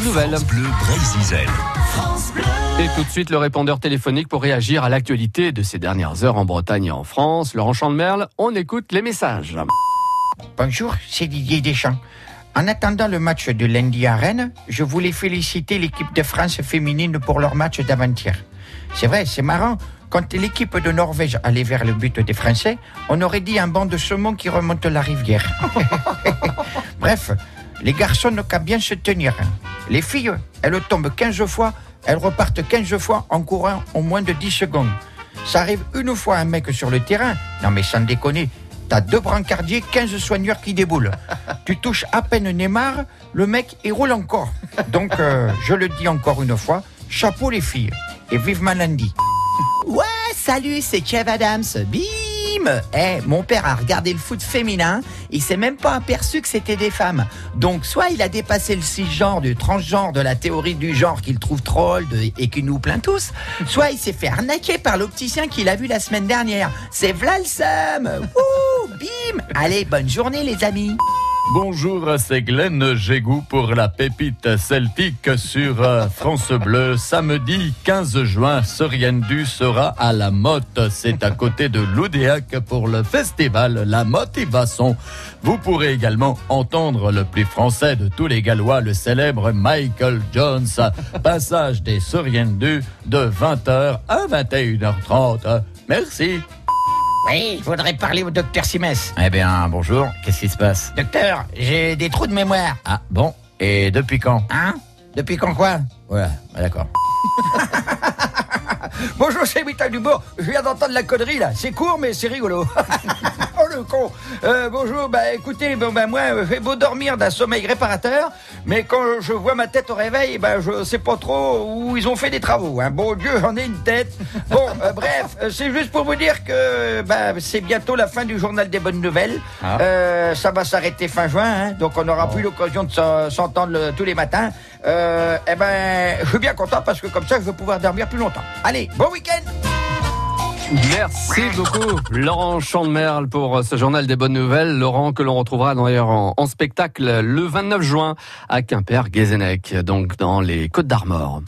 bonne nouvelle. France Bleu Brésil. Et tout de suite, le répondeur téléphonique pour réagir à l'actualité de ces dernières heures en Bretagne et en France. Laurent Chandemerle, on écoute les messages. Bonjour, c'est Didier Deschamps. En attendant le match de lundi à Rennes, je voulais féliciter l'équipe de France féminine pour leur match d'avant-hier. C'est vrai, c'est marrant. Quand l'équipe de Norvège allait vers le but des Français, on aurait dit un banc de saumon qui remonte la rivière. Bref, les garçons n'ont qu'à bien se tenir. Les filles, elles tombent 15 fois, elles repartent 15 fois en courant en moins de 10 secondes. Ça arrive une fois un mec sur le terrain. Non mais sans déconner, t'as deux brancardiers, 15 soigneurs qui déboulent. Tu touches à peine Neymar, le mec il roule encore. Donc euh, je le dis encore une fois, chapeau les filles et vive lundi. Ouais, salut, c'est Kev Adams. Bim Eh, mon père a regardé le foot féminin, il s'est même pas aperçu que c'était des femmes. Donc, soit il a dépassé le cisgenre, du transgenre, de la théorie du genre qu'il trouve troll et qui nous plaint tous, soit il s'est fait arnaquer par l'opticien qu'il a vu la semaine dernière. C'est seum Ouh, bim. Allez, bonne journée les amis Bonjour, c'est Glenn. Goût pour la pépite celtique sur euh, France Bleu. Samedi 15 juin, Soriendu sera à la Motte. C'est à côté de l'Oudéac pour le festival La Motivation. Vous pourrez également entendre le plus français de tous les Gallois, le célèbre Michael Jones. Passage des Soriendu de 20h à 21h30. Merci. Oui, je voudrais parler au docteur Simès. Eh bien, bonjour, qu'est-ce qui se passe Docteur, j'ai des trous de mémoire. Ah, bon, et depuis quand Hein Depuis quand quoi Ouais, ah, d'accord. Bonjour, c'est Vita Dubourg. Je viens d'entendre la connerie là. C'est court, mais c'est rigolo. le con. Euh, bonjour, bah écoutez, bon, bah, moi, j'ai beau dormir d'un sommeil réparateur, mais quand je vois ma tête au réveil, bah, je sais pas trop où ils ont fait des travaux. Hein. Bon Dieu, j'en ai une tête. Bon, euh, bref, euh, c'est juste pour vous dire que bah, c'est bientôt la fin du journal des bonnes nouvelles. Ah. Euh, ça va s'arrêter fin juin, hein, donc on n'aura plus l'occasion de s'en- s'entendre tous les matins. Eh ben, je suis bien content parce que comme ça, je vais pouvoir dormir plus longtemps. Allez, bon week-end Merci beaucoup, Laurent Chandemerle, pour ce journal des bonnes nouvelles. Laurent, que l'on retrouvera d'ailleurs en, en spectacle le 29 juin à Quimper-Guézenec, donc dans les Côtes d'Armor.